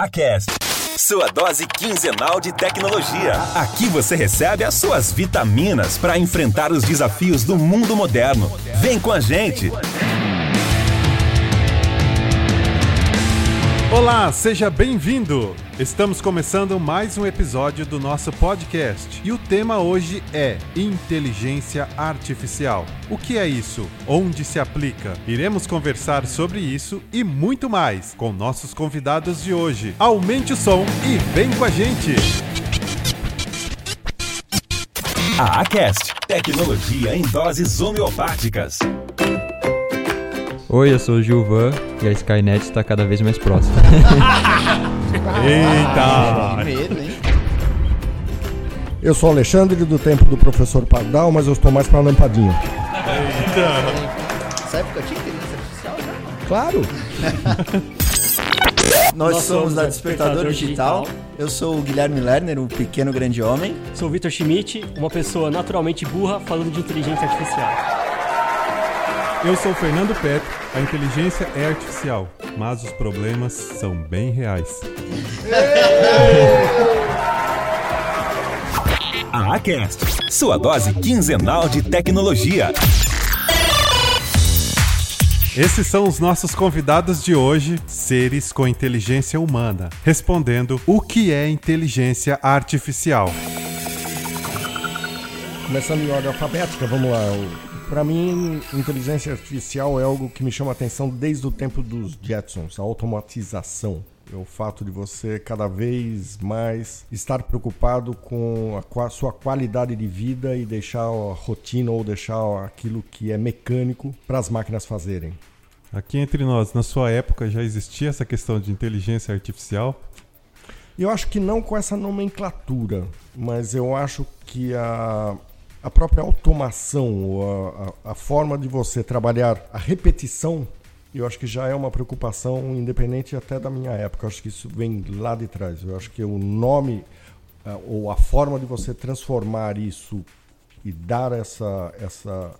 Acast. Sua dose quinzenal de tecnologia. Aqui você recebe as suas vitaminas para enfrentar os desafios do mundo moderno. Vem com a gente. Olá, seja bem-vindo! Estamos começando mais um episódio do nosso podcast e o tema hoje é Inteligência Artificial. O que é isso? Onde se aplica? Iremos conversar sobre isso e muito mais com nossos convidados de hoje. Aumente o som e vem com a gente! A Acast. Tecnologia em doses homeopáticas. Oi, eu sou o Gilvan e a Skynet está cada vez mais próxima. Eita! medo, hein? Eu sou o Alexandre do tempo do professor Pardal, mas eu estou mais para lampadinha. Nessa época tinha inteligência artificial já? Claro! Nós, Nós somos da a Despertador Despertador Digital. Digital. Eu sou o Guilherme Lerner, o pequeno grande homem. Sou o Vitor Schmidt, uma pessoa naturalmente burra falando de inteligência artificial. Eu sou o Fernando Petro, a inteligência é artificial, mas os problemas são bem reais. A Acast. Sua dose quinzenal de tecnologia. Esses são os nossos convidados de hoje, seres com inteligência humana, respondendo o que é inteligência artificial. Começando em ordem alfabética, vamos lá. Para mim, inteligência artificial é algo que me chama a atenção desde o tempo dos Jetsons, a automatização. É o fato de você cada vez mais estar preocupado com a sua qualidade de vida e deixar a rotina ou deixar aquilo que é mecânico para as máquinas fazerem. Aqui entre nós, na sua época já existia essa questão de inteligência artificial? Eu acho que não com essa nomenclatura, mas eu acho que a, a própria automação, a, a, a forma de você trabalhar a repetição, eu acho que já é uma preocupação independente até da minha época. Eu acho que isso vem lá de trás. Eu acho que o nome ah, ou a forma de você transformar isso e dar essa, essa,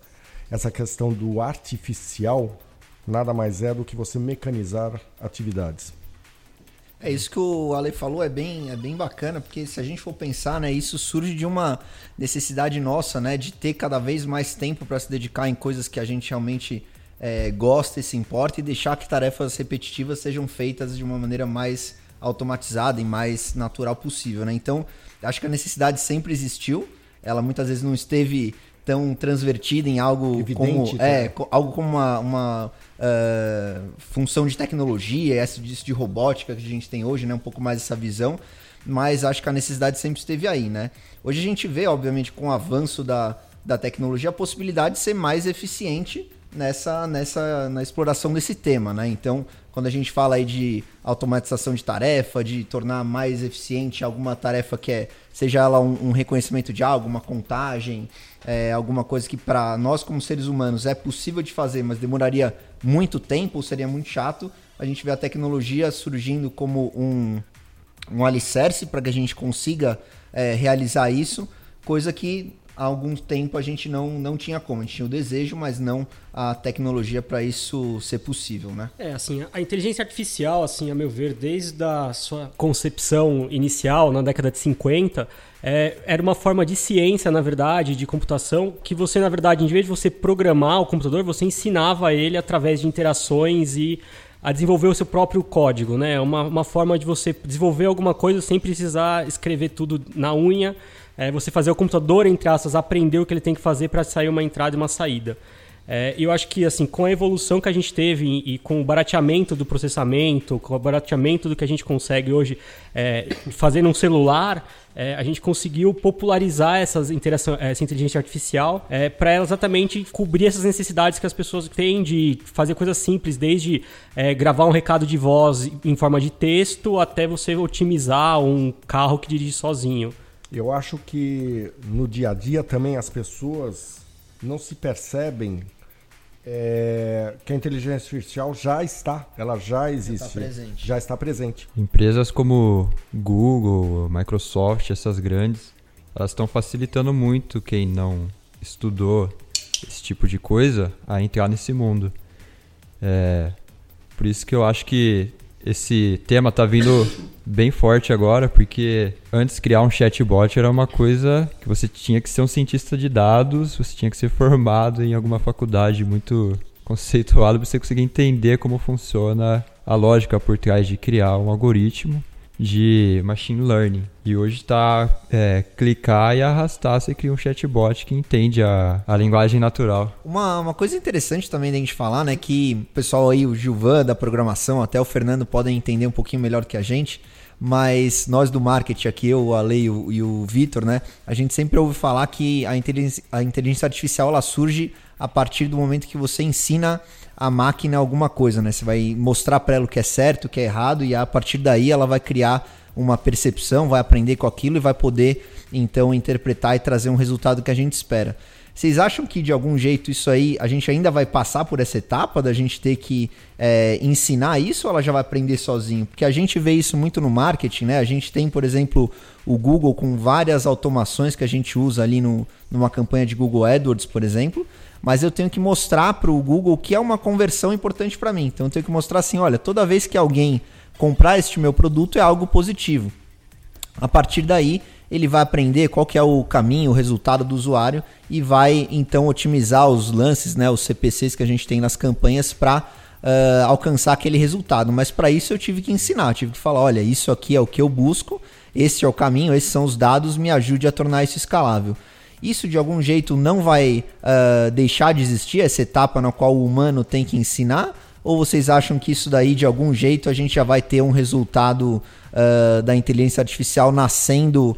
essa questão do artificial nada mais é do que você mecanizar atividades. É isso que o Ale falou, é bem, é bem bacana, porque se a gente for pensar, né, isso surge de uma necessidade nossa, né, de ter cada vez mais tempo para se dedicar em coisas que a gente realmente é, gosta e se importa e deixar que tarefas repetitivas sejam feitas de uma maneira mais automatizada e mais natural possível, né? Então, acho que a necessidade sempre existiu, ela muitas vezes não esteve tão transvertida em algo Evidente, como né? é, algo como uma, uma ah, função de tecnologia, essa disso de robótica que a gente tem hoje, né? Um pouco mais essa visão, mas acho que a necessidade sempre esteve aí, né? Hoje a gente vê, obviamente, com o avanço da, da tecnologia, a possibilidade de ser mais eficiente nessa, nessa na exploração desse tema, né? Então, quando a gente fala aí de automatização de tarefa, de tornar mais eficiente alguma tarefa que é, seja ela um, um reconhecimento de algo, uma contagem, é, alguma coisa que para nós como seres humanos é possível de fazer, mas demoraria muito tempo, ou seria muito chato, a gente vê a tecnologia surgindo como um, um alicerce para que a gente consiga é, realizar isso, coisa que há algum tempo a gente não, não tinha como. A gente tinha o desejo, mas não a tecnologia para isso ser possível, né? É, assim, a inteligência artificial, assim, a meu ver, desde a sua concepção inicial, na década de 50, é, era uma forma de ciência, na verdade, de computação, que você, na verdade, em vez de você programar o computador, você ensinava ele através de interações e a desenvolver o seu próprio código, né? Uma, uma forma de você desenvolver alguma coisa sem precisar escrever tudo na unha, é, você fazer o computador, entre aspas, aprender o que ele tem que fazer para sair uma entrada e uma saída. É, eu acho que assim, com a evolução que a gente teve e, com o barateamento do processamento, com o barateamento do que a gente consegue hoje é, fazer num celular, é, a gente conseguiu popularizar essas essa inteligência artificial para ela exatamente cobrir essas necessidades que as pessoas têm de fazer coisas simples, desde é, gravar um recado de voz em forma de texto até você otimizar um carro que dirige sozinho. Eu acho que no dia a dia também as pessoas não se percebem é, que a inteligência artificial já está, ela já existe, presente. já está presente. Empresas como Google, Microsoft, essas grandes, elas estão facilitando muito quem não estudou esse tipo de coisa a entrar nesse mundo. É, por isso que eu acho que esse tema está vindo bem forte agora, porque antes criar um chatbot era uma coisa que você tinha que ser um cientista de dados, você tinha que ser formado em alguma faculdade muito conceituada para você conseguir entender como funciona a lógica por trás de criar um algoritmo de machine learning. E hoje está é, clicar e arrastar, você cria um chatbot que entende a, a linguagem natural. Uma, uma coisa interessante também da gente falar, né, que o pessoal aí, o Gilvan da programação, até o Fernando podem entender um pouquinho melhor que a gente, mas nós do marketing aqui, eu, o Ale e o, e o Vitor, né, a gente sempre ouve falar que a inteligência, a inteligência artificial ela surge a partir do momento que você ensina a máquina alguma coisa, né? Você vai mostrar para ela o que é certo, o que é errado e a partir daí ela vai criar uma percepção, vai aprender com aquilo e vai poder então interpretar e trazer um resultado que a gente espera. Vocês acham que de algum jeito isso aí a gente ainda vai passar por essa etapa da gente ter que é, ensinar isso ou ela já vai aprender sozinho? Porque a gente vê isso muito no marketing, né? A gente tem, por exemplo, o Google com várias automações que a gente usa ali no, numa campanha de Google AdWords, por exemplo mas eu tenho que mostrar para o Google que é uma conversão importante para mim. Então eu tenho que mostrar assim, olha, toda vez que alguém comprar este meu produto é algo positivo. A partir daí, ele vai aprender qual que é o caminho, o resultado do usuário e vai então otimizar os lances, né, os CPCs que a gente tem nas campanhas para uh, ah, alcançar aquele resultado. Mas para isso eu tive que ensinar, tive que falar, olha, isso aqui é o que eu busco, esse é o caminho, esses são os dados, me ajude a tornar isso escalável. Isso de algum jeito não vai uh, deixar de existir, essa etapa na qual o humano tem que ensinar? Ou vocês acham que isso daí, de algum jeito, a gente já vai ter um resultado uh, da inteligência artificial nascendo uh,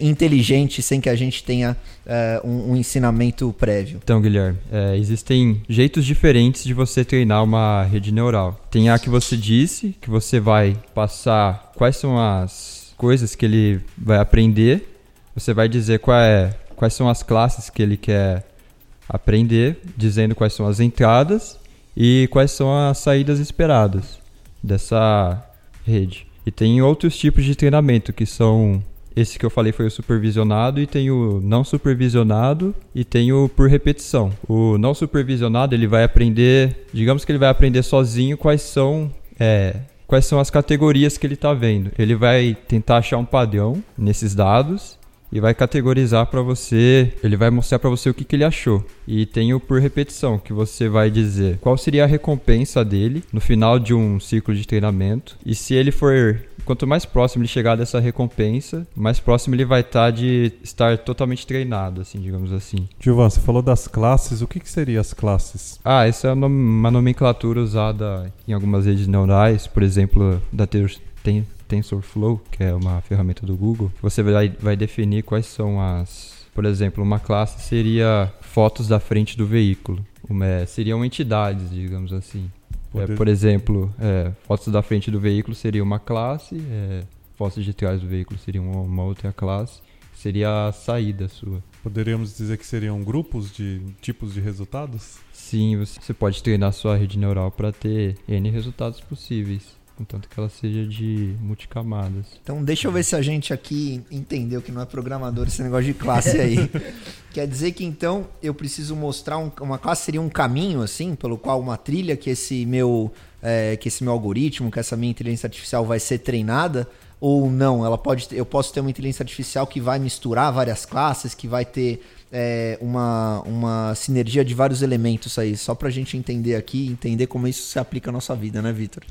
inteligente sem que a gente tenha um, um, ensinamento prévio? Então, Guilherme, é, existem jeitos diferentes de você treinar uma rede neural. Tem a que você disse, que você vai passar quais são as coisas que ele vai aprender, você vai dizer qual é quais são as classes que ele quer aprender, dizendo quais são as entradas e quais são as saídas esperadas dessa rede. E tem outros tipos de treinamento que são esse que eu falei foi o supervisionado e tem o não supervisionado e tem o por repetição. O não supervisionado ele vai aprender, digamos que ele vai aprender sozinho quais são é, quais são as categorias que ele está vendo. Ele vai tentar achar um padrão nesses dados e vai categorizar para você, ele vai mostrar para você o que, que ele achou. E tem o por repetição, que você vai dizer qual seria a recompensa dele no final de um ciclo de treinamento. E se ele for quanto mais próximo ele chegar dessa recompensa, mais próximo ele vai estar tá de estar totalmente treinado, assim, digamos assim. Gilvan, você falou das classes, o que, que seriam as classes? Ah, essa é uma nomenclatura usada em algumas redes neurais, por exemplo, da ter, tem, TensorFlow, que é uma ferramenta do Google, você vai, vai definir quais são as. Por exemplo, uma classe seria fotos da frente do veículo. Uma, é, seriam entidades, digamos assim. É, por exemplo, é, fotos da frente do veículo seria uma classe, é, fotos de trás do veículo seria uma, uma outra classe, seria a saída sua. Poderíamos dizer que seriam grupos de tipos de resultados? Sim, você pode treinar sua rede neural para ter N resultados possíveis contanto que ela seja de multicamadas. Então deixa eu ver se a gente aqui entendeu que não é programador esse negócio de classe aí. Quer dizer que então eu preciso mostrar um, uma classe seria um caminho assim, pelo qual uma trilha que esse meu é, que esse meu algoritmo, que essa minha inteligência artificial vai ser treinada ou não? Ela pode, eu posso ter uma inteligência artificial que vai misturar várias classes, que vai ter é, uma, uma sinergia de vários elementos aí, só para a gente entender aqui, entender como isso se aplica à nossa vida, né, Vitor?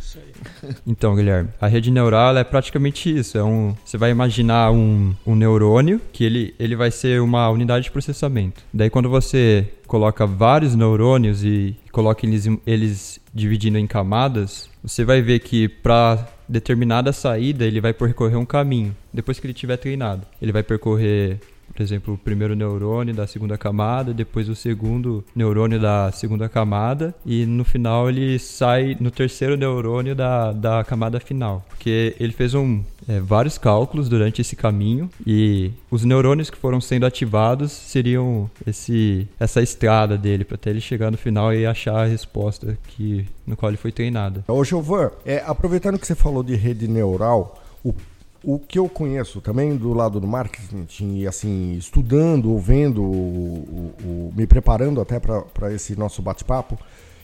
Então, Guilherme, a rede neural é praticamente isso. É um, você vai imaginar um, um neurônio que ele, ele vai ser uma unidade de processamento. Daí, quando você coloca vários neurônios e coloca eles, eles dividindo em camadas, você vai ver que para determinada saída ele vai percorrer um caminho depois que ele tiver treinado. Ele vai percorrer por exemplo, o primeiro neurônio da segunda camada, depois o segundo neurônio da segunda camada, e no final ele sai no terceiro neurônio da, da camada final. Porque ele fez um, é, vários cálculos durante esse caminho e os neurônios que foram sendo ativados seriam esse, essa estrada dele para até ele chegar no final e achar a resposta que, no qual ele foi treinado. Ô Gilvan, é, aproveitando que você falou de rede neural, o o que eu conheço também do lado do marketing e assim estudando, vendo, o, o, me preparando até para esse nosso bate-papo,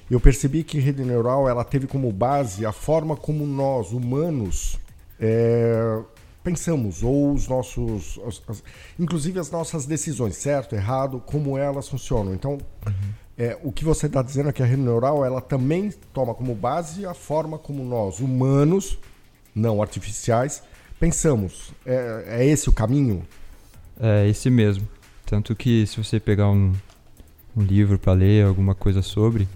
eu percebi que rede neural ela teve como base a forma como nós humanos é, pensamos, ou os nossos. As, as, inclusive as nossas decisões, certo, errado, como elas funcionam. Então, uhum. é, o que você está dizendo é que a rede neural ela também toma como base a forma como nós, humanos, não artificiais, pensamos. É, é esse o caminho? É esse mesmo. Tanto que se você pegar um, um livro para ler, alguma coisa sobre,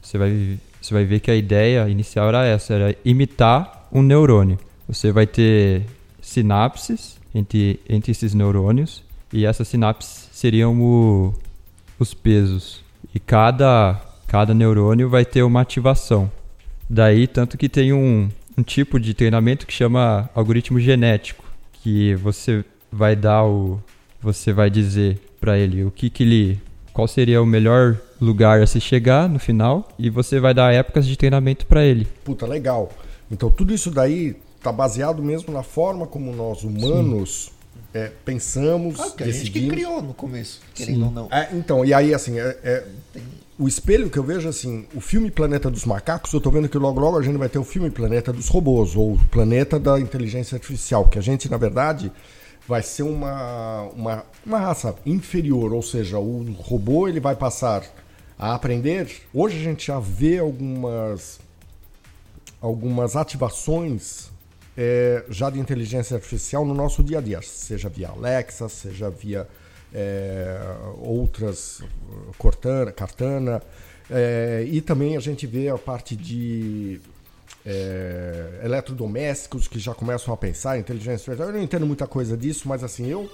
você vai, você vai ver que a ideia inicial era essa, era imitar um neurônio. Você vai ter sinapses entre, entre esses neurônios e essas sinapses seriam o, os pesos. E cada, cada neurônio vai ter uma ativação. Daí, tanto que tem um, um tipo de treinamento que chama algoritmo genético, que você vai dar o você vai dizer para ele o que que ele qual seria o melhor lugar a se chegar no final e você vai dar épocas de treinamento para ele. Puta, legal. Então tudo isso daí está baseado mesmo na forma como nós humanos é, pensamos, ah, que a gente que criou no começo, querendo Sim. ou não. É, então, e aí assim, é, é, o espelho que eu vejo assim, o filme Planeta dos Macacos, eu estou vendo que logo logo a gente vai ter o filme Planeta dos Robôs ou Planeta da Inteligência Artificial, que a gente na verdade vai ser uma, uma, uma raça inferior, ou seja, o robô ele vai passar a aprender. Hoje a gente já vê algumas algumas ativações é, já de inteligência artificial no nosso dia a dia, seja via Alexa, seja via é, outras, Cortana, Cartana, é, e também a gente vê a parte de é, eletrodomésticos que já começam a pensar em inteligência artificial. Eu não entendo muita coisa disso, mas assim, eu,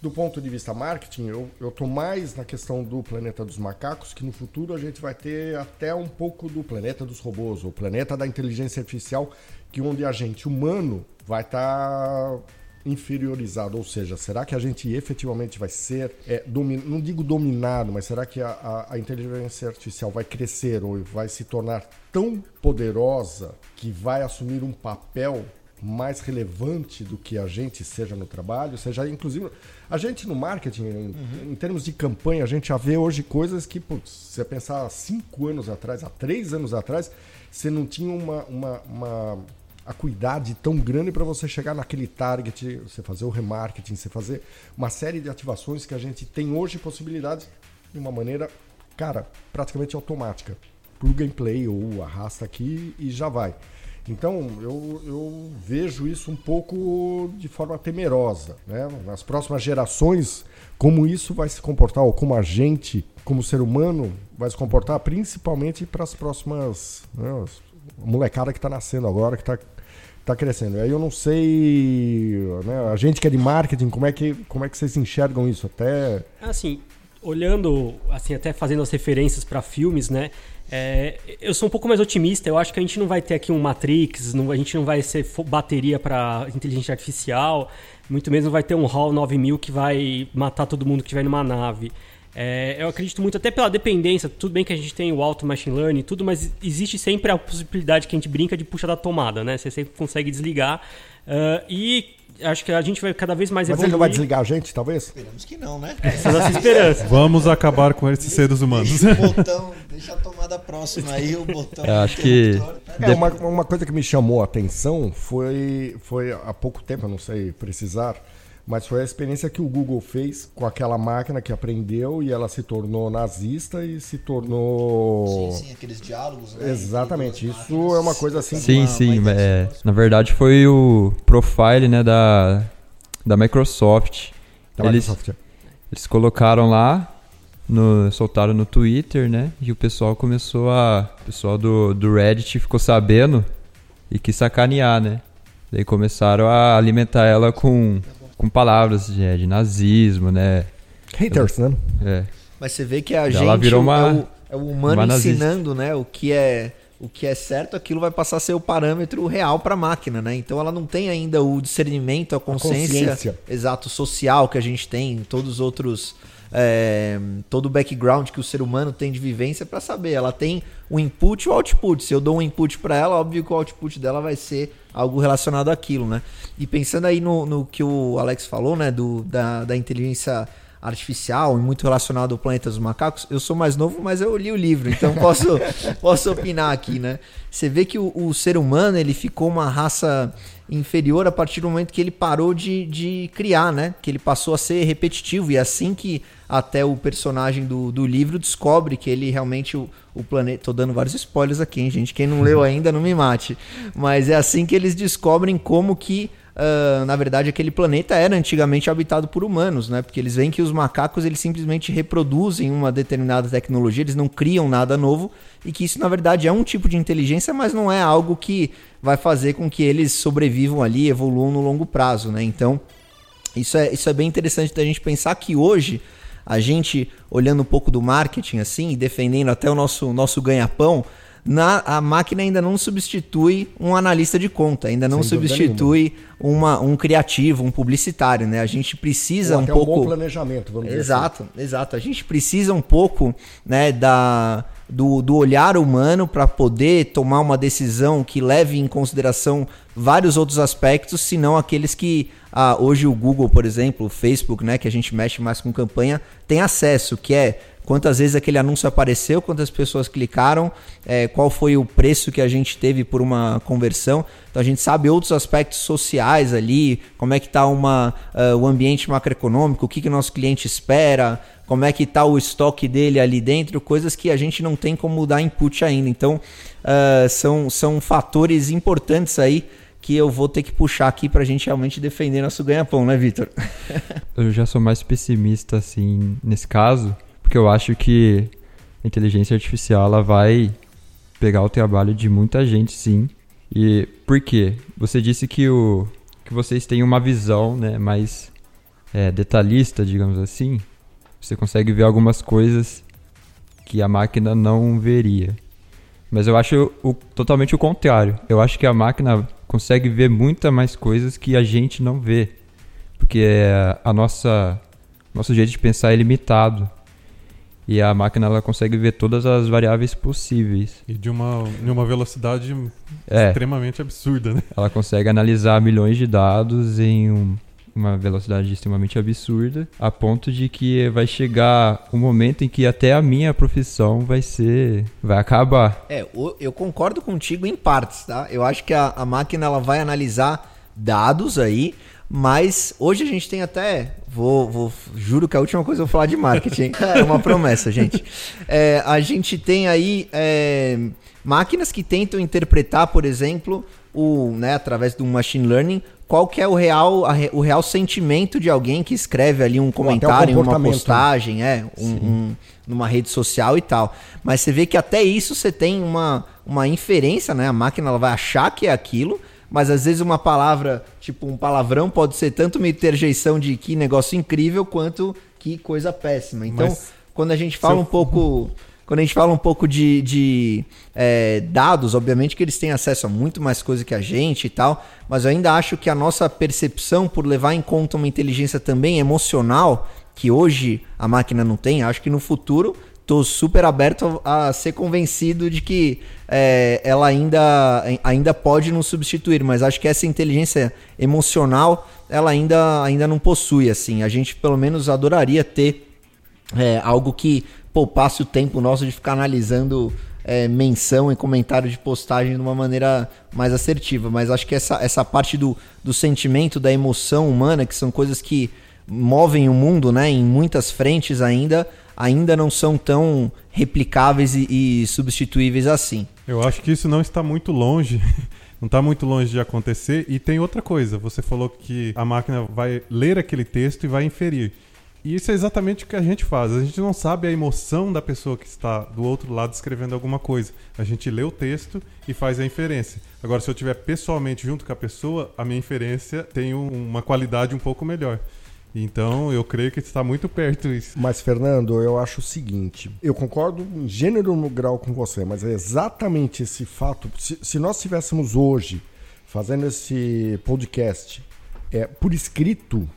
do ponto de vista marketing, eu, eu tô mais na questão do planeta dos macacos, que no futuro a gente vai ter até um pouco do planeta dos robôs, o planeta da inteligência artificial, que onde a gente humano vai estar tá inferiorizado, ou seja, será que a gente efetivamente vai ser, é, domin... não digo dominado, mas será que a, a, a, inteligência artificial vai crescer ou vai se tornar tão poderosa que vai assumir um papel mais relevante do que a gente seja no trabalho, seja inclusive a gente no marketing, em, uhum. em termos de campanha, a gente já vê hoje coisas que, putz, se você pensar há cinco anos atrás, há três anos atrás, você não tinha uma, uma, uma acuidade tão grande para você chegar naquele target, você fazer o remarketing, você fazer uma série de ativações que a gente tem hoje possibilidades de uma maneira, cara, praticamente automática. Plug and play ou arrasta aqui e já vai. Então eu, eu vejo isso um pouco de forma temerosa. Né? Nas próximas gerações, como isso vai se comportar, ou como a gente, como ser humano, vai se comportar, principalmente para as próximas. Né, molecada que está nascendo agora, que está tá crescendo. Aí eu não sei, né, a gente que é de marketing, como é que, como é que vocês enxergam isso? Até assim, olhando, assim, até fazendo as referências para filmes, né? É, eu sou um pouco mais otimista. Eu acho que a gente não vai ter aqui um Matrix, não, a gente não vai ser bateria para inteligência artificial, muito menos vai ter um HAL 9000 que vai matar todo mundo que estiver numa nave. É, eu acredito muito, até pela dependência, tudo bem que a gente tem o alto machine learning e tudo, mas existe sempre a possibilidade que a gente brinca de puxar da tomada, né? Você sempre consegue desligar. Uh, e acho que a gente vai cada vez mais Mas evoluir. ele não vai desligar a gente, talvez? Esperamos que não, né? Essa é a nossa esperança. Vamos acabar com esses seres humanos. Deixa o botão, deixa a tomada próxima aí, o botão. Eu acho que... É, uma, uma coisa que me chamou a atenção foi, foi há pouco tempo, eu não sei precisar, mas foi a experiência que o Google fez com aquela máquina que aprendeu e ela se tornou nazista e se tornou. Sim, sim, aqueles diálogos. Né? Exatamente, isso máquinas. é uma coisa assim. Sim, uma, sim. Uma é, na verdade foi o profile né, da, da Microsoft. Da eles, Microsoft. É. Eles colocaram lá, no, soltaram no Twitter, né? E o pessoal começou a. O pessoal do, do Reddit ficou sabendo e quis sacanear, né? Daí começaram a alimentar ela com com palavras de, é, de nazismo, né? Haters, né? É. Mas você vê que a gente virou uma, é, o, é o humano ensinando, né? O que é o que é certo, aquilo vai passar a ser o parâmetro real para a máquina, né? Então ela não tem ainda o discernimento, a consciência, a consciência. exato social que a gente tem, todos os outros é, todo o background que o ser humano tem de vivência para saber. Ela tem o input e o output. Se eu dou um input para ela, óbvio que o output dela vai ser algo relacionado àquilo, né? E pensando aí no, no que o Alex falou, né, do, da, da inteligência artificial e muito relacionado ao planeta dos macacos, eu sou mais novo, mas eu li o livro, então posso, posso opinar aqui, né? Você vê que o, o, ser humano ele ficou uma raça inferior a partir do momento que ele parou de, de criar, né? Que ele passou a ser repetitivo e é assim que até o personagem do, do livro descobre que ele realmente o, o planeta. Tô dando vários spoilers aqui, hein, gente? Quem não leu ainda não me mate. Mas é assim que eles descobrem como que Uh, na verdade, aquele planeta era antigamente habitado por humanos, né? Porque eles veem que os macacos eles simplesmente reproduzem uma determinada tecnologia, eles não criam nada novo e que isso na verdade é um tipo de inteligência, mas não é algo que vai fazer com que eles sobrevivam ali, evoluam no longo prazo, né? Então, isso é, isso é bem interessante da gente pensar que hoje a gente olhando um pouco do marketing assim, defendendo até o nosso nosso ganha-pão, na, a máquina ainda não substitui um analista de conta, ainda não Sem substitui uma, um criativo, um publicitário, né? A gente precisa Ou um pouco. Um bom planejamento, vamos exato, dizer assim. Exato, A gente precisa um pouco né, da, do, do olhar humano para poder tomar uma decisão que leve em consideração vários outros aspectos, senão aqueles que ah, hoje o Google, por exemplo, o Facebook, né, que a gente mexe mais com campanha, tem acesso, que é quantas vezes aquele anúncio apareceu, quantas pessoas clicaram, é, qual foi o preço que a gente teve por uma conversão. Então a gente sabe outros aspectos sociais ali, como é que está uh, o ambiente macroeconômico, o que, que o nosso cliente espera, como é que está o estoque dele ali dentro, coisas que a gente não tem como dar input ainda. Então uh, são, são fatores importantes aí que eu vou ter que puxar aqui para a gente realmente defender nosso ganha-pão, né, Vitor? eu já sou mais pessimista assim nesse caso porque eu acho que a inteligência artificial ela vai pegar o trabalho de muita gente, sim. E por quê? Você disse que, o, que vocês têm uma visão né, mais é, detalhista, digamos assim. Você consegue ver algumas coisas que a máquina não veria. Mas eu acho o, totalmente o contrário. Eu acho que a máquina consegue ver muita mais coisas que a gente não vê. Porque é a nossa nosso jeito de pensar é limitado. E a máquina ela consegue ver todas as variáveis possíveis. E de uma, de uma velocidade é. extremamente absurda, né? Ela consegue analisar milhões de dados em um, uma velocidade extremamente absurda, a ponto de que vai chegar um momento em que até a minha profissão vai ser. vai acabar. É, eu concordo contigo em partes, tá? Eu acho que a, a máquina ela vai analisar dados aí mas hoje a gente tem até. Vou, vou, juro que a última coisa eu vou falar de marketing. é uma promessa, gente. É, a gente tem aí é, máquinas que tentam interpretar, por exemplo, o, né, através do machine learning, qual que é o real, a, o real sentimento de alguém que escreve ali um comentário, uma né? postagem, é, um, um, numa rede social e tal. Mas você vê que até isso você tem uma, uma inferência, né? A máquina ela vai achar que é aquilo mas às vezes uma palavra, tipo um palavrão, pode ser tanto uma interjeição de que negócio incrível quanto que coisa péssima. Então, mas quando a gente fala um pouco. Quando a gente fala um pouco de, de é, dados, obviamente que eles têm acesso a muito mais coisa que a gente e tal, mas eu ainda acho que a nossa percepção por levar em conta uma inteligência também emocional, que hoje a máquina não tem, acho que no futuro tô super aberto a ser convencido de que é, ela ainda, ainda pode nos substituir, mas acho que essa inteligência emocional ela ainda, ainda não possui. assim. A gente pelo menos adoraria ter é, algo que poupasse o tempo nosso de ficar analisando é, menção e comentário de postagem de uma maneira mais assertiva. Mas acho que essa, essa parte do, do sentimento, da emoção humana, que são coisas que movem o mundo né, em muitas frentes ainda, ainda não são tão replicáveis e, e substituíveis assim. Eu acho que isso não está muito longe. não está muito longe de acontecer. E tem outra coisa: você falou que a máquina vai ler aquele texto e vai inferir. E isso é exatamente o que a gente faz. A gente não sabe a emoção da pessoa que está do outro lado escrevendo alguma coisa. A gente lê o texto e faz a inferência. Agora, se eu estiver pessoalmente junto com a pessoa, a minha inferência tem uma qualidade um pouco melhor. Então, eu creio que está muito perto isso. Mas, Fernando, eu acho o seguinte: eu concordo em gênero no grau com você, mas é exatamente esse fato. Se, se nós estivéssemos hoje fazendo esse podcast é, por escrito,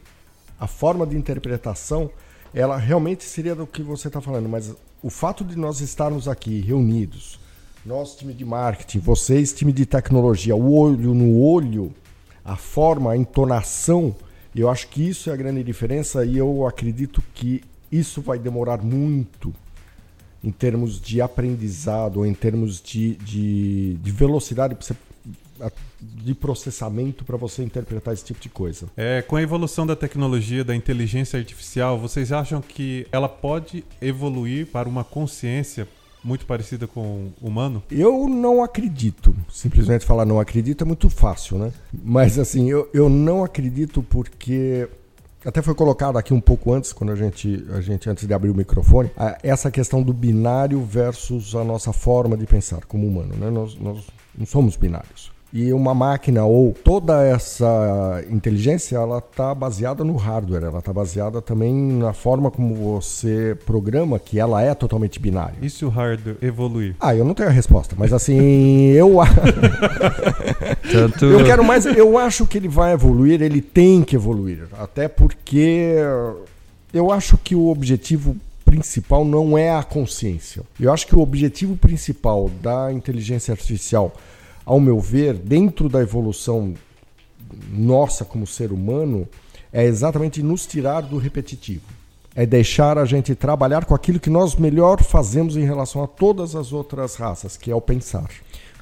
a forma de interpretação, ela realmente seria do que você está falando, mas o fato de nós estarmos aqui reunidos, nós, time de marketing, vocês, time de tecnologia, o olho no olho, a forma, a entonação Eu acho que isso é a grande diferença e eu acredito que isso vai demorar muito em termos de aprendizado, em termos de, de, de velocidade de processamento para você interpretar esse tipo de coisa. É, com a evolução da tecnologia, da inteligência artificial, vocês acham que ela pode evoluir para uma consciência muito parecida com o humano? Eu não acredito. Simplesmente falar não acredito é muito fácil, né? Mas assim, eu, eu não acredito porque até foi colocado aqui um pouco antes, quando a gente, a gente antes de abrir o microfone, essa questão do binário versus a nossa forma de pensar como humano. Né? Nós, nós não somos binários. E uma máquina ou toda essa inteligência, ela está baseada no hardware, ela está baseada também na forma como você programa, que ela é totalmente binária. E se o hardware evoluir? Ah, eu não tenho a resposta, mas assim, eu Tanto... eu quero mais, eu acho que ele vai evoluir, ele tem que evoluir, até porque eu acho que o objetivo principal não é a consciência. Eu acho que o objetivo principal da inteligência artificial ao meu ver, dentro da evolução nossa como ser humano, é exatamente nos tirar do repetitivo. É deixar a gente trabalhar com aquilo que nós melhor fazemos em relação a todas as outras raças, que é o pensar.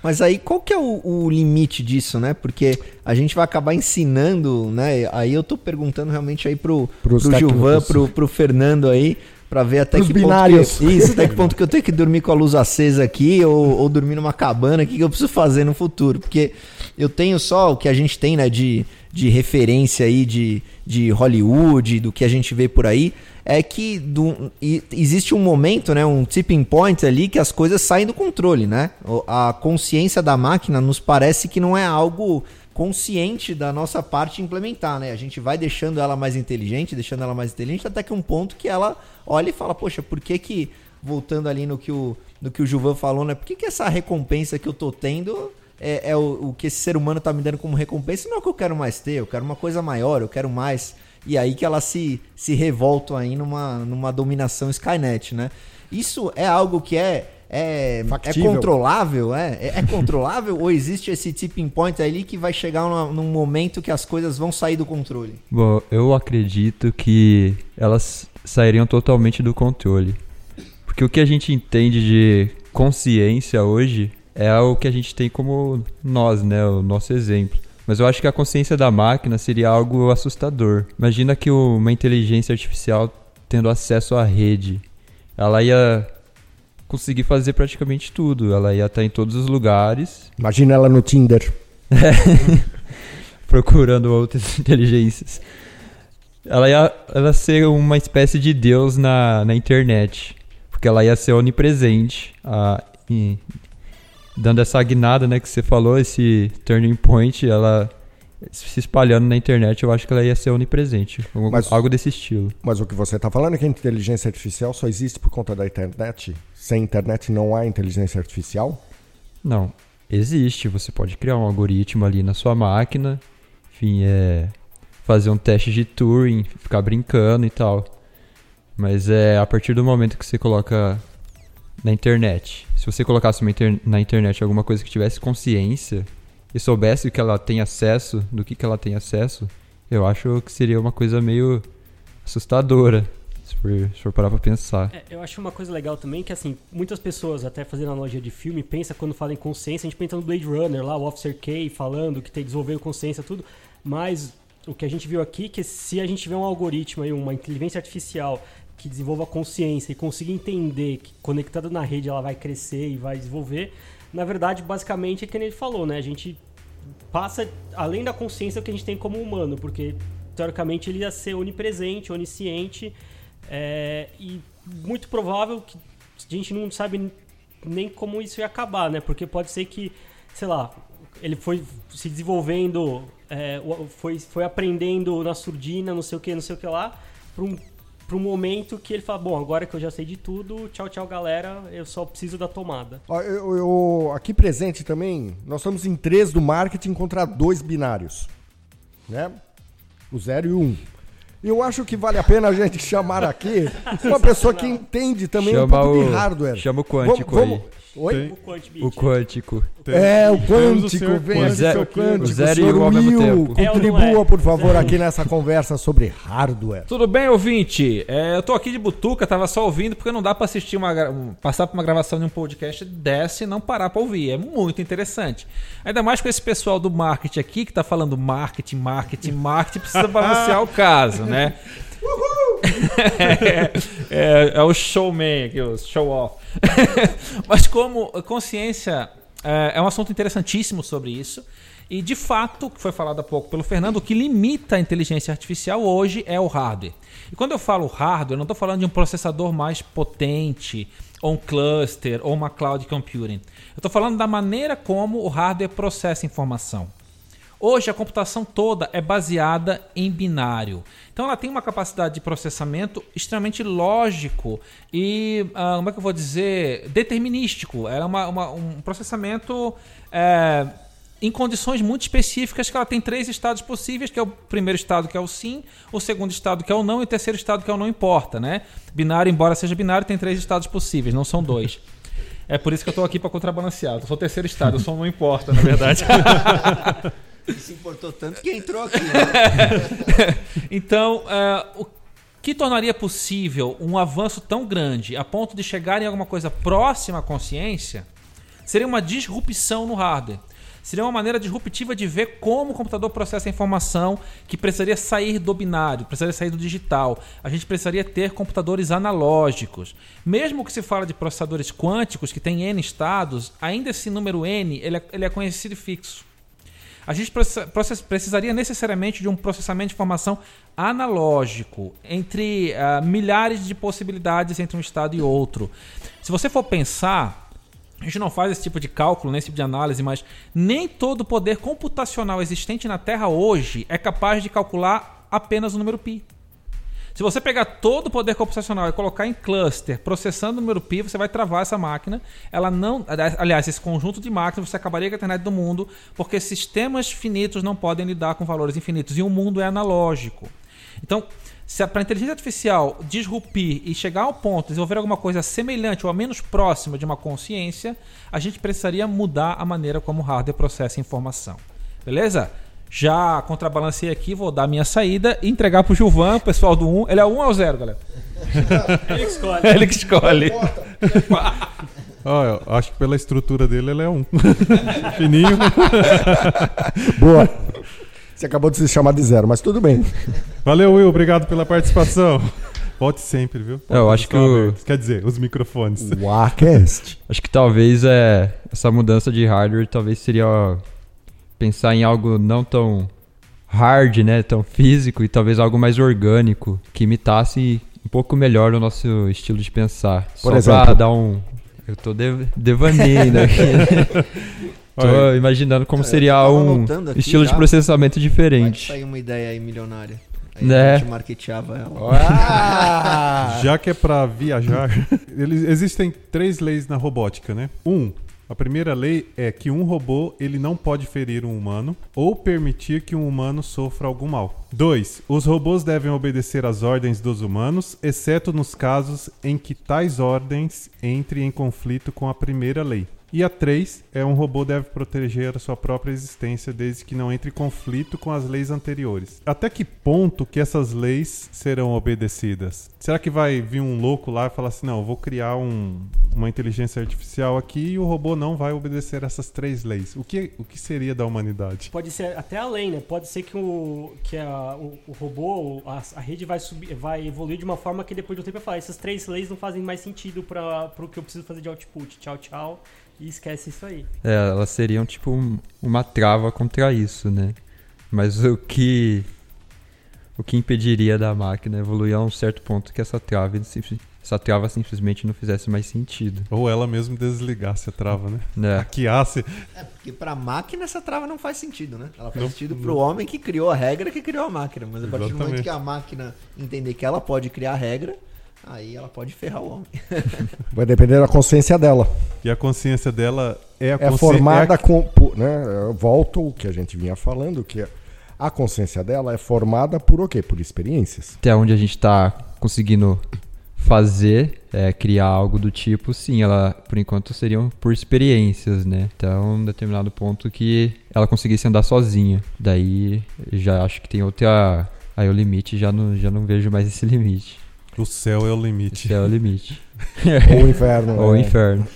Mas aí qual que é o, o, limite disso, né? Porque a gente vai acabar ensinando, né? Aí eu tô perguntando realmente aí pro, pro Gilvan, pro, pro Fernando aí, para ver até Os que binários. ponto que, isso, até que ponto que eu tenho que dormir com a luz acesa aqui ou, ou dormir numa cabana, o que, que eu preciso fazer no futuro? Porque eu tenho só o que a gente tem, né, de, de referência aí de, de Hollywood, do que a gente vê por aí, é que do, existe um momento, né, um tipping point ali que as coisas saem do controle, né? A consciência da máquina nos parece que não é algo consciente da nossa parte implementar, né? A gente vai deixando ela mais inteligente, deixando ela mais inteligente, até que um ponto que ela olha e fala, poxa, por que que, voltando ali no que o, no que o Juvan falou, né? Por que que essa recompensa que eu tô tendo é, é o, o, que esse ser humano tá me dando como recompensa? Não é o que eu quero mais ter, eu quero uma coisa maior, eu quero mais. E aí que ela se, se revolta aí numa, numa dominação Skynet, né? Isso é algo que é é, é controlável? É? é? é, controlável ou existe esse tipping point ali que vai chegar num, num momento que as coisas vão sair do controle? Bom, eu acredito que elas sairiam totalmente do controle. Porque o que a gente entende de consciência hoje é o que a gente tem como nós, né? O nosso exemplo. Mas eu acho que a consciência da máquina seria algo assustador. Imagina que uma inteligência artificial tendo acesso à rede, ela ia conseguir fazer praticamente tudo. Ela ia estar em todos os lugares. Imagina ela no Tinder. Procurando outras inteligências. Ela ia ela ser uma espécie de Deus na, na internet. Porque ela ia ser onipresente. A, dando essa guinada né, que você falou, esse turning point, ela se espalhando na internet, eu acho que ela ia ser onipresente. Mas, algo desse estilo. Mas o que você está falando é que a inteligência artificial só existe por conta da internet? Sem internet não há inteligência artificial? Não. Existe. Você pode criar um algoritmo ali na sua máquina. Enfim, é. Fazer um teste de Turing, ficar brincando e tal. Mas é a partir do momento que você coloca na internet. Se você colocasse inter na internet alguma coisa que tivesse consciência, e soubesse o que ela tem acesso, do que, que ela tem acesso, eu acho que seria uma coisa meio assustadora. Se for, se for parar pra pensar. É, eu acho uma coisa legal também que, assim, muitas pessoas, até fazendo analogia de filme, pensa quando fala em consciência, a gente pensa no Blade Runner, lá, o Officer K falando que tem desenvolver consciência, tudo. Mas o que a gente viu aqui, que se a gente tiver um algoritmo aí, uma inteligência artificial que desenvolva consciência e consiga entender que conectada na rede ela vai crescer e vai desenvolver, na verdade, basicamente é que ele falou, né? A gente passa além da consciência que a gente tem como humano, porque teoricamente ele ia ser onipresente, onisciente, é, e muito provável que a gente não sabe nem como isso ia acabar, né? Porque pode ser que, sei lá, ele foi se desenvolvendo, é, foi, foi aprendendo na surdina, não sei o que, não sei o que lá, para um para um momento que ele fala, bom, agora que eu já sei de tudo, tchau, tchau, galera, eu só preciso da tomada. Eu, eu, aqui presente também, nós estamos em três do marketing contra dois binários, né? O zero e o um. Eu acho que vale a pena a gente chamar aqui uma pessoa que entende também chama um pouco o, de hardware. Chama o quântico vamos, aí. Oi? O Quant Beat. O quântico. Tem- É, o quântico, vem O aqui, seu quântico. o zero e o ao mesmo Will, tempo. Ou não Contribua, é? por favor, aqui nessa conversa sobre hardware. Tudo bem, ouvinte? É, eu tô aqui de butuca, tava só ouvindo, porque não dá pra assistir uma. um- passar por uma gravação de um podcast dessa e não parar pra ouvir. É muito interessante. Ainda mais com esse pessoal do marketing aqui, que tá falando marketing, marketing, marketing, precisa balancear o caso, né? é, é- é o showman aqui, o show off. Mas como consciência é, é um assunto interessantíssimo sobre isso. E de fato, que foi falado há pouco pelo Fernando, o que limita a inteligência artificial hoje é o hardware. E quando eu falo hardware, eu não estou falando de um processador mais potente, ou um cluster, ou uma cloud computing. Eu estou falando da maneira como o hardware processa informação. Hoje a computação toda é baseada em binário. Então ela tem uma capacidade de processamento extremamente lógico e, ah, como é que eu vou dizer, determinístico. Ela é uma- uma- um processamento é, em condições muito específicas que ela tem três estados possíveis, que é o primeiro estado que é o sim, o segundo estado que é o não e o terceiro estado que é o não importa, né? Binário, embora seja binário, tem três estados possíveis, não são dois. É por isso que eu estou aqui para contrabalancear. Eu sou o terceiro estado, eu sou não importa, na verdade. Se importou tanto que entrou aqui. Né? Então, é, o que tornaria possível um avanço tão grande a ponto de chegar em alguma coisa próxima à consciência seria uma disrupção no hardware. Seria uma maneira disruptiva de ver como o computador processa a informação que precisaria sair do binário, precisaria sair do digital. A gente precisaria ter computadores analógicos. Mesmo que se fala de processadores quânticos que têm N estados, ainda esse número N ele é, ele é conhecido e fixo. A gente precisaria necessariamente de um processamento de informação analógico entre ah, milhares de possibilidades entre um estado e outro. Se você for pensar, a gente não faz esse tipo de cálculo, nem esse tipo de análise, mas nem todo o poder computacional existente na Terra hoje é capaz de calcular apenas o número pi. Se você pegar todo o poder computacional e colocar em cluster, processando o número pi, você vai travar essa máquina. Ela não, aliás, esse conjunto de máquinas você acabaria com a internet do mundo, porque sistemas finitos não podem lidar com valores infinitos e o mundo é analógico. Então, se para a inteligência artificial disrupir e chegar ao ponto de desenvolver alguma coisa semelhante ou ao menos próxima de uma consciência, a gente precisaria mudar a maneira como o hardware processa informação. Beleza? Já contrabalancei aqui, vou dar minha saída e entregar pro Gilvan, o pessoal do 1. Ele é o 1 ou o 0, galera? Ele que escolhe. Ele que escolhe. Eu acho que pela estrutura dele ele é um. Fininho. Boa. Você acabou de se chamar de zero, mas tudo bem. Valeu, Will. Obrigado pela participação. Volte sempre, viu? É, eu acho que o-. Quer dizer, os microfones. Wacast. Acho que talvez é, essa mudança de hardware talvez seria pensar em algo não tão hard, né, tão físico e talvez algo mais orgânico que imitasse um pouco melhor o nosso estilo de pensar. Por Só exemplo? pra dar um eu tô de- devaneando aqui. tô Olha, imaginando como seria um estilo de já. processamento Pode diferente. sair uma ideia aí milionária. Aí Né? a gente marketeava ela. Ah! Já que é pra viajar, eles, existem três leis na robótica, né? Um, a primeira lei é que um robô ele não pode ferir um humano ou permitir que um humano sofra algum mal. Dois, os robôs devem obedecer às ordens dos humanos, exceto nos casos em que tais ordens entrem em conflito com a primeira lei. E a 3 é um robô deve proteger a sua própria existência desde que não entre em conflito com as leis anteriores. Até que ponto que essas leis serão obedecidas? Será que vai vir um louco lá e falar assim, não, eu vou criar um- uma inteligência artificial aqui e o robô não vai obedecer essas três leis? O que, o que seria da humanidade? Pode ser até além, né? Pode ser que o, que a, o, o robô, a, a rede vai, subir, vai evoluir de uma forma que depois do tempo vai falar: essas três leis não fazem mais sentido para o que eu preciso fazer de output. Tchau, tchau. E esquece isso aí. É, elas seriam tipo um- uma trava contra isso, né? Mas o que o que impediria da máquina evoluir a um certo ponto que essa trava, essa trava simplesmente não fizesse mais sentido, Ou ela mesmo desligasse a trava, né? né? Hackeasse. É, porque pra máquina essa trava não faz sentido, né? Ela faz Não- sentido pro homem que criou a regra que criou a máquina. Mas a partir do momento Exatamente. que a máquina entender que ela pode criar a regra, aí ela pode ferrar o homem. Vai depender da consciência dela. E a consciência dela é a É formada é a- com. por- Né, volto o que a gente vinha falando, que a consciência dela é formada por o quê? Por experiências. Até onde a gente tá conseguindo fazer, é, criar algo do tipo, sim, ela, por enquanto, seriam por experiências, né? Então, um determinado ponto que ela conseguisse andar sozinha. Daí, já acho que tem outra... Aí o limite, já não, já não vejo mais esse limite. O céu é o limite. O céu é o limite. Ou o inferno. Ou o é. inferno.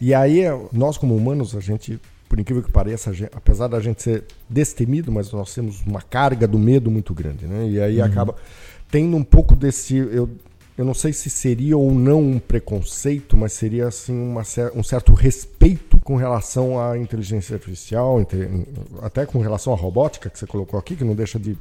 E aí, nós como humanos, a gente, por incrível que pareça, gente- apesar da gente ser destemido, mas nós temos uma carga do medo muito grande, né? E aí acaba tendo um pouco desse... Eu, eu não sei se seria ou não um preconceito, mas seria assim uma, um certo respeito com relação à inteligência artificial, até com relação à robótica que você colocou aqui, que não deixa de,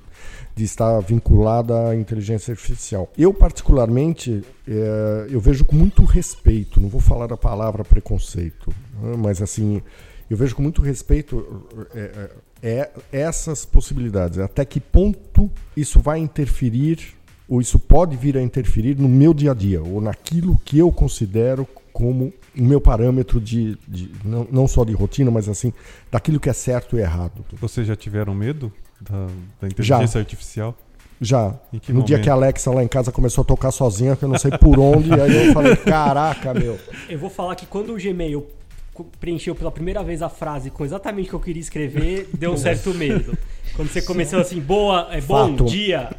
de estar vinculada à inteligência artificial. Eu particularmente eh, eu vejo com muito respeito, não vou falar a palavra preconceito, né, mas assim eu vejo com muito respeito eh, eh, essas possibilidades. Até que ponto isso vai interferir ou isso pode vir a interferir no meu dia a dia, ou naquilo que eu considero como o meu parâmetro de, de- não, não só de rotina, mas assim, daquilo que é certo e errado. Vocês já tiveram medo da, da inteligência artificial? Já. Em que no dia momento? que a Alexa lá em casa começou a tocar sozinha, que eu não sei por onde, aí eu falei, caraca, meu. Eu vou falar que quando o Gmail preencheu pela primeira vez a frase com exatamente o que eu queria escrever, deu um certo medo. Quando você começou assim, boa, é bom Fato. dia,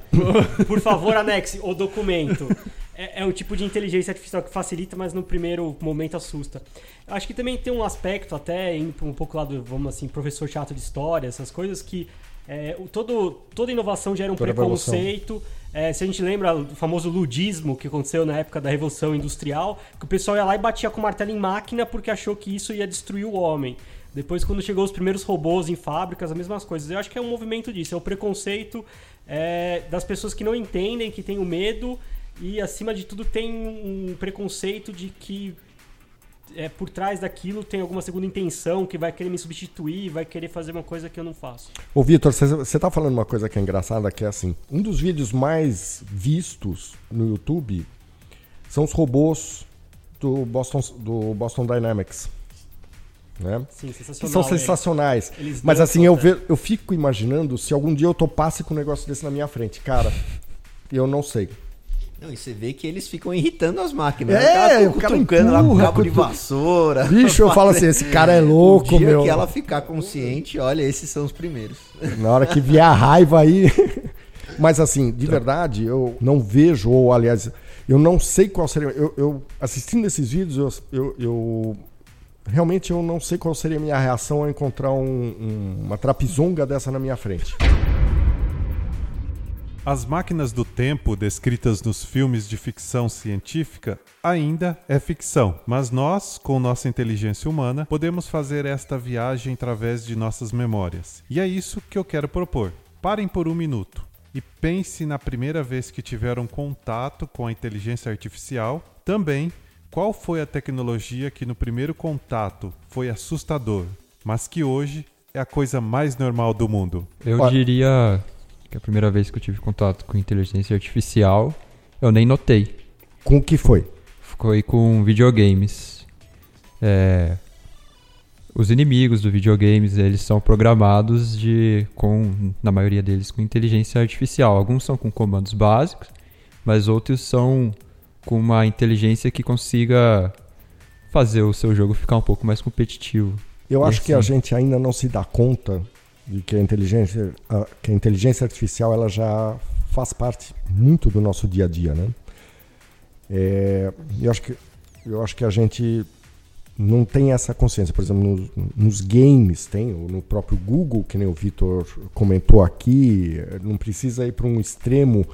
por favor anexe o documento. É, é um tipo de inteligência artificial que facilita, mas no primeiro momento assusta. Eu Acho que também tem um aspecto, até indo um pouco lá do, vamos assim, professor chato de história, essas coisas que é, o- todo, toda inovação gera um Toda preconceito. É, se a gente lembra do famoso ludismo que aconteceu na época da Revolução Industrial, que o pessoal ia lá e batia com martelo em máquina porque achou que isso ia destruir o homem. Depois, quando chegou os primeiros robôs em fábricas, as mesmas coisas. Eu acho que é um movimento disso, é o preconceito é, das pessoas que não entendem, que têm o medo e, acima de tudo, tem um preconceito de que é, por trás daquilo tem alguma segunda intenção, que vai querer me substituir, vai querer fazer uma coisa que eu não faço. Ô, Vitor, você tá falando uma coisa que é engraçada, que é assim, um dos vídeos mais vistos no YouTube são os robôs do Boston, do Boston Dynamics. Né? Sim. Que são sensacionais. Eles Mas assim, eu, né? ve- eu fico imaginando se algum dia eu topasse com um negócio desse na minha frente. Cara, eu não sei. Não, e você vê que eles ficam irritando as máquinas. É, né? o cara, o cara cutucando lá com cabo de vassoura. Bicho, eu falo assim, esse cara é O louco, dia meu. que ela ficar consciente, olha, esses são os primeiros. Na hora que vier a raiva aí. Mas assim, de verdade, eu não vejo, ou aliás, eu não sei qual seria. Eu, eu assistindo esses vídeos, eu, eu, eu- realmente eu não sei qual seria a minha reação ao encontrar um- um- uma trapizonga dessa na minha frente. As máquinas do tempo descritas nos filmes de ficção científica ainda é ficção, mas nós, com nossa inteligência humana, podemos fazer esta viagem através de nossas memórias. E é isso que eu quero propor. Parem por um minuto e pense na primeira vez que tiveram contato com a inteligência artificial. Também, qual foi a tecnologia que no primeiro contato foi assustador, mas que hoje é a coisa mais normal do mundo? Eu diria que a primeira vez que eu tive contato com inteligência artificial, eu nem notei. Com o que foi? Foi com videogames. É, os inimigos do videogames, eles são programados de com na maioria deles com inteligência artificial. Alguns são com comandos básicos, mas outros são com uma inteligência que consiga fazer o seu jogo ficar um pouco mais competitivo. Eu acho Esse- que a gente ainda não se dá conta de que a inteligência, que a inteligência artificial ela já faz parte muito do nosso dia a dia, né? É, eu acho que eu acho que a gente não tem essa consciência. Por exemplo, nos, nos games tem, ou no próprio Google, que nem o Vitor comentou aqui, não precisa ir para um extremo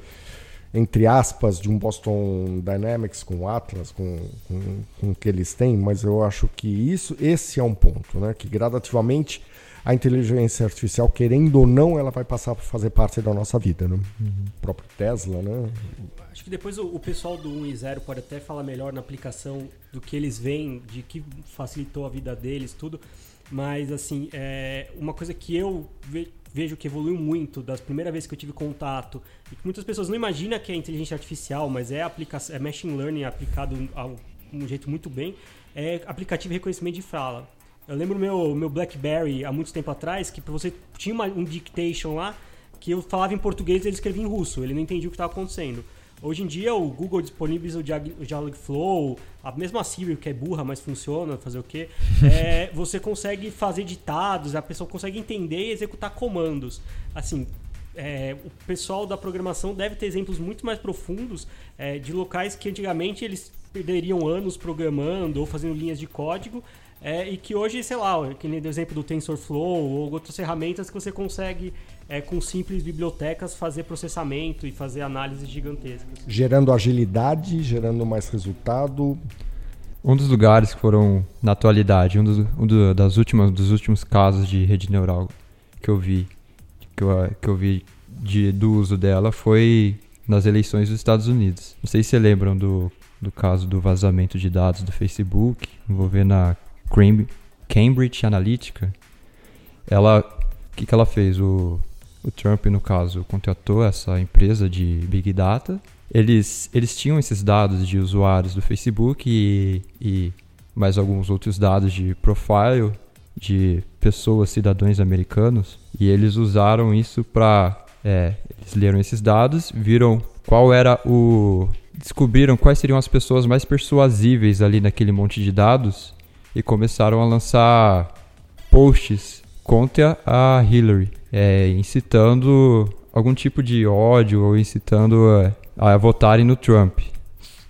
entre aspas, de um Boston Dynamics com o Atlas, com, com, com o que eles têm, mas eu acho que isso, esse é um ponto, né? Que gradativamente a inteligência artificial, querendo ou não, ela vai passar a fazer parte da nossa vida, né? O próprio Tesla, né? Acho que depois o, o pessoal do 1 e 0 pode até falar melhor na aplicação do que eles veem, de que facilitou a vida deles, tudo. Mas, assim, é, uma coisa que eu ve- vejo que evoluiu muito das primeiras vezes que eu tive contato, e que muitas pessoas não imaginam que é inteligência artificial, mas é, aplicação, é machine learning aplicado a um, jeito muito bem, é aplicativo de reconhecimento de fala. Eu lembro meu meu BlackBerry há muito tempo atrás que você tinha uma- um dictation lá que eu falava em português e ele escrevia em russo, ele não entendia o que estava acontecendo. Hoje em dia o Google disponibiliza o Dialogflow, a mesma Siri que é burra, mas funciona, fazer o quê? É, você consegue fazer ditados, a pessoa consegue entender e executar comandos. Assim, é, o pessoal da programação deve ter exemplos muito mais profundos é, de locais que antigamente eles perderiam anos programando ou fazendo linhas de código é, e que hoje, sei lá, que nem o exemplo do TensorFlow ou outras ferramentas que você consegue, é, com simples bibliotecas, fazer processamento e fazer análises gigantescas. Gerando agilidade, gerando mais resultado. Um dos lugares que foram, na atualidade, um, dos, um do, das últimas, dos últimos casos de rede neural que eu vi, que eu, que eu vi de, do uso dela foi nas eleições dos Estados Unidos. Não sei se vocês lembram do, do caso do vazamento de dados do Facebook, envolvendo a Cambridge Analytica, ela, o que, que ela fez? O, o Trump, no caso, contratou essa empresa de Big Data. Eles, eles tinham esses dados de usuários do Facebook e, e mais alguns outros dados de profile de pessoas, cidadãos americanos, e eles usaram isso para. É, eles leram esses dados, viram qual era o. descobriram quais seriam as pessoas mais persuasíveis ali naquele monte de dados e começaram a lançar posts contra a Hillary, é, incitando algum tipo de ódio ou incitando é, a votarem no Trump.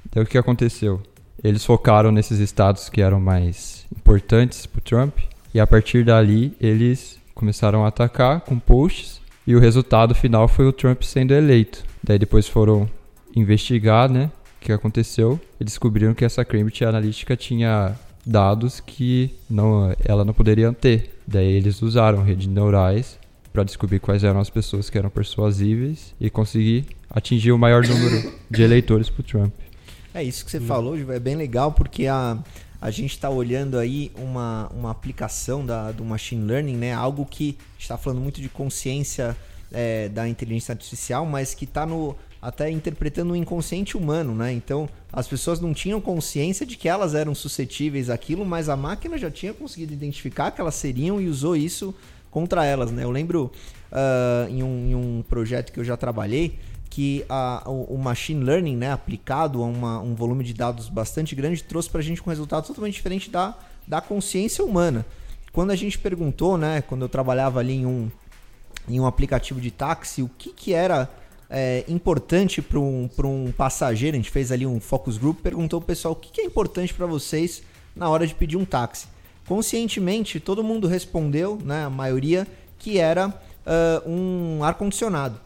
Então o que aconteceu? Eles focaram nesses estados que eram mais importantes para Trump e a partir dali eles começaram a atacar com posts e o resultado final foi o Trump sendo eleito. Daí depois foram investigar, né, o que aconteceu e descobriram que essa Cambridge Analytica tinha dados que não, ela não poderia ter. Daí eles usaram redes neurais para descobrir quais eram as pessoas que eram persuasíveis e conseguir atingir o maior número de eleitores para Trump. É isso que você hum. falou, é bem legal porque a, a gente está olhando aí uma, uma aplicação da, do machine learning, né? Algo que está falando muito de consciência é, da inteligência artificial, mas que está no até interpretando o inconsciente humano, né? Então, as pessoas não tinham consciência de que elas eram suscetíveis àquilo, mas a máquina já tinha conseguido identificar que elas seriam e usou isso contra elas, né? Eu lembro uh, em, um, em, um, projeto que eu já trabalhei que a, o, machine learning, né, aplicado a uma, um volume de dados bastante grande, trouxe para a gente um resultado totalmente diferente da, da consciência humana. Quando a gente perguntou, né, quando eu trabalhava ali em um, em um aplicativo de táxi, o que, que era é, importante para um, um passageiro, a gente fez ali um focus group, perguntou o pessoal o que, que é importante para vocês na hora de pedir um táxi. Conscientemente, todo mundo respondeu, né, a maioria, que era uh, um ar-condicionado.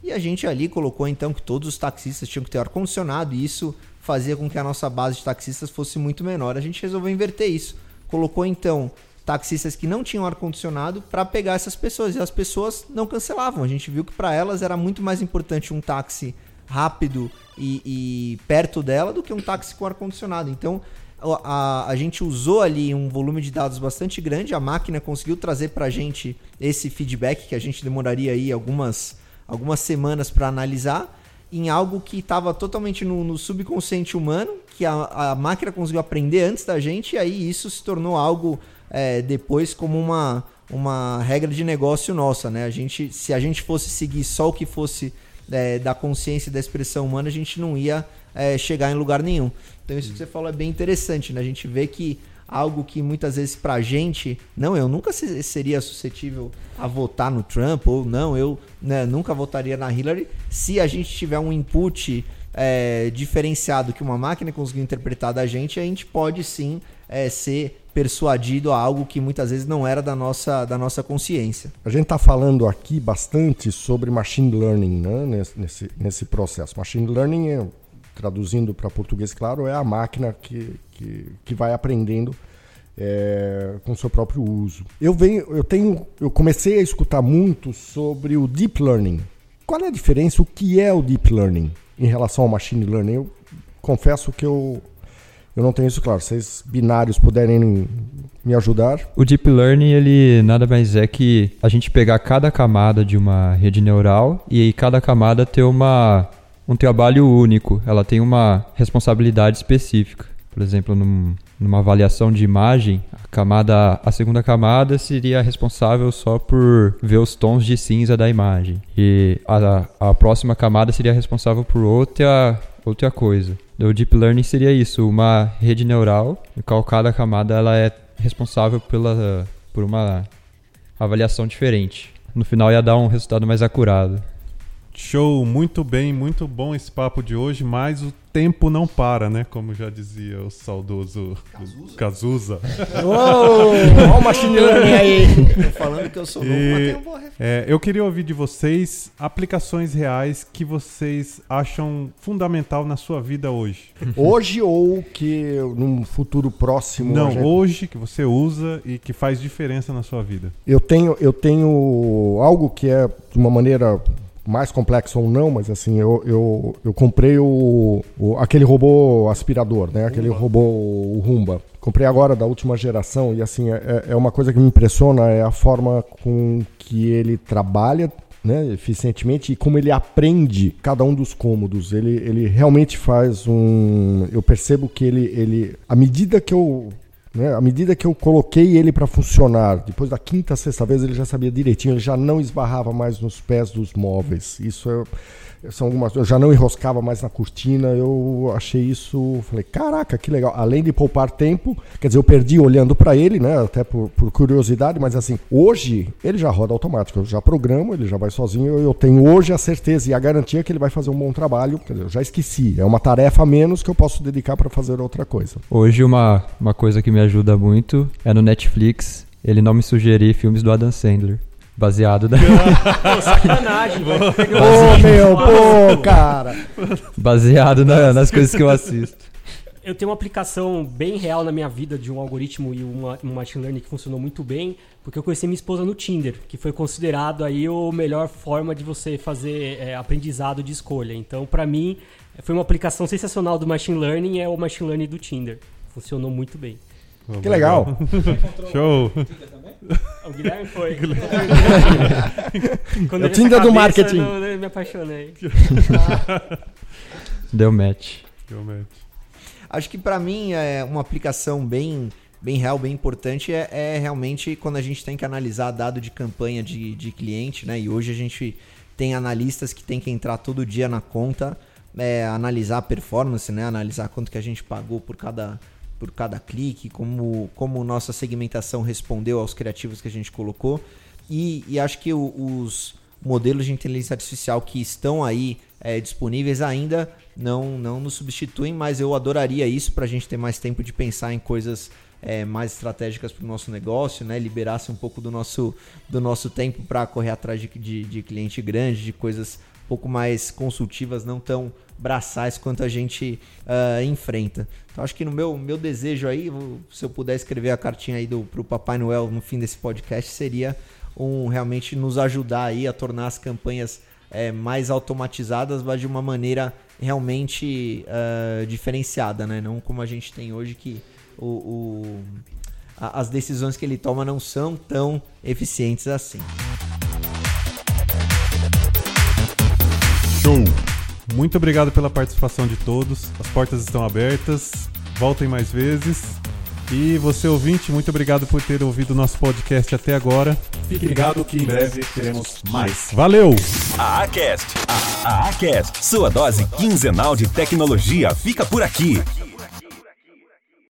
E a gente ali colocou então que todos os taxistas tinham que ter ar-condicionado e isso fazia com que a nossa base de taxistas fosse muito menor. A gente resolveu inverter isso. Colocou então taxistas que não tinham ar-condicionado para pegar essas pessoas. E as pessoas não cancelavam. A gente viu que para elas era muito mais importante um táxi rápido e, e perto dela do que um táxi com ar-condicionado. Então a, a, gente usou ali um volume de dados bastante grande, a máquina conseguiu trazer para a gente esse feedback que a gente demoraria aí algumas, algumas semanas para analisar em algo que estava totalmente no, no, subconsciente humano, que a, a máquina conseguiu aprender antes da gente, e aí isso se tornou algo é, depois como uma, uma regra de negócio nossa, né? A gente, se a gente fosse seguir só o que fosse é, da consciência e da expressão humana, a gente não ia é, chegar em lugar nenhum. Então isso que você falou é bem interessante, né? A gente vê que algo que muitas vezes pra gente, não, eu nunca seria suscetível a votar no Trump, ou não, eu né, nunca votaria na Hillary, se a gente tiver um input é, diferenciado que uma máquina conseguiu interpretar da gente, a gente pode sim é, ser persuadido a algo que muitas vezes não era da nossa, da nossa consciência. A gente está falando aqui bastante sobre machine learning né, nesse, nesse processo. Machine learning, é, traduzindo para português, claro, é a máquina que, que, que vai aprendendo é, com seu próprio uso. Eu venho, eu tenho, eu comecei a escutar muito sobre o deep learning. Qual é a diferença? O que é o deep learning em relação ao machine learning? Eu confesso que eu eu não tenho isso claro. Vocês binários puderem me ajudar. O Deep Learning, ele nada mais é que a gente pegar cada camada de uma rede neural e aí cada camada ter uma, um trabalho único. Ela tem uma responsabilidade específica. Por exemplo, num, numa avaliação de imagem, a camada, a segunda camada seria responsável só por ver os tons de cinza da imagem e a, a próxima camada seria responsável por outra outra coisa. O deep learning seria isso, uma rede neural, em qual cada camada ela é responsável pela por uma avaliação diferente. No final ia dar um resultado mais acurado. Show, muito bem, muito bom esse papo de hoje, mas o tempo não para, né? Como já dizia o saudoso Cazuza. Olha o machine learning aí. Tô falando que eu sou novo, E, mas boa referência. é, eu queria ouvir de vocês aplicações reais que vocês acham fundamental na sua vida hoje. Hoje ou que num futuro próximo. Não, gente- hoje que você usa e que faz diferença na sua vida. Eu tenho, eu tenho algo que é de uma maneira mais complexa ou não, mas assim, eu, eu, eu comprei o, o- aquele robô aspirador, né? Aquele robô o Rumba. Comprei agora da última geração e assim, é, é uma coisa que me impressiona é a forma com que ele trabalha né, eficientemente e como ele aprende cada um dos cômodos. Ele, ele realmente faz um. Eu percebo que ele, ele. À medida que eu né? À medida que eu coloquei ele para funcionar, depois da quinta, sexta vez ele já sabia direitinho, ele já não esbarrava mais nos pés dos móveis. Isso é, são algumas, eu já não enroscava mais na cortina. Eu achei isso, falei, caraca, que legal. Além de poupar tempo, quer dizer, eu perdi olhando para ele, né? Até por, por curiosidade, mas assim, hoje ele já roda automático. Eu já programo, ele já vai sozinho. Eu, tenho hoje a certeza e a garantia que ele vai fazer um bom trabalho. Quer dizer, eu já esqueci. É uma tarefa a menos que eu posso dedicar para fazer outra coisa. Hoje uma, uma coisa que me ajuda muito é no Netflix ele não me sugerir filmes do Adam Sandler. Baseado, na, Pô, sacanagem. Ô, meu, pô, cara. baseado na- nas coisas que eu assisto. Eu tenho uma aplicação bem real na minha vida de um algoritmo e uma, um machine learning que funcionou muito bem, porque eu conheci minha esposa no Tinder, que foi considerado aí a melhor forma de você fazer é, aprendizado de escolha. Então, pra mim, foi uma aplicação sensacional do machine learning, é o machine learning do Tinder. Funcionou muito bem. Que legal. Show! O Guilherme foi. Quando o eu Tinder do marketing. Eu, eu me apaixonei. Deu match. Realmente. Acho que pra mim é uma aplicação bem, bem real, bem importante é, é realmente quando a gente tem que analisar dado de campanha de, de cliente, né? E hoje a gente tem analistas que tem que entrar todo dia na conta, é, analisar a performance, né? Analisar quanto que a gente pagou por cada por cada clique, como como nossa segmentação respondeu aos criativos que a gente colocou. E, e acho que o- os modelos de inteligência artificial que estão aí é, disponíveis ainda não, não nos substituem, mas eu adoraria isso para a gente ter mais tempo de pensar em coisas é, mais estratégicas para o nosso negócio, né? Liberasse um pouco do nosso, do nosso tempo para correr atrás de, de, de cliente grande, de coisas pouco mais consultivas, não tão braçais quanto a gente ah, enfrenta. Então acho que no meu, meu desejo aí, se eu puder escrever a cartinha aí do, pro Papai Noel no fim desse podcast, seria um realmente nos ajudar aí a tornar as campanhas é, mais automatizadas, mas de uma maneira realmente ah, diferenciada, né? Não como a gente tem hoje que o, o- a- as decisões que ele toma não são tão eficientes assim. Show! Muito obrigado pela participação de todos. As portas estão abertas. Voltem mais vezes. E você ouvinte, muito obrigado por ter ouvido o nosso podcast até agora. Fique ligado que em breve teremos mais. Valeu! A Acast, a, a Acast, sua dose quinzenal de tecnologia fica por aqui.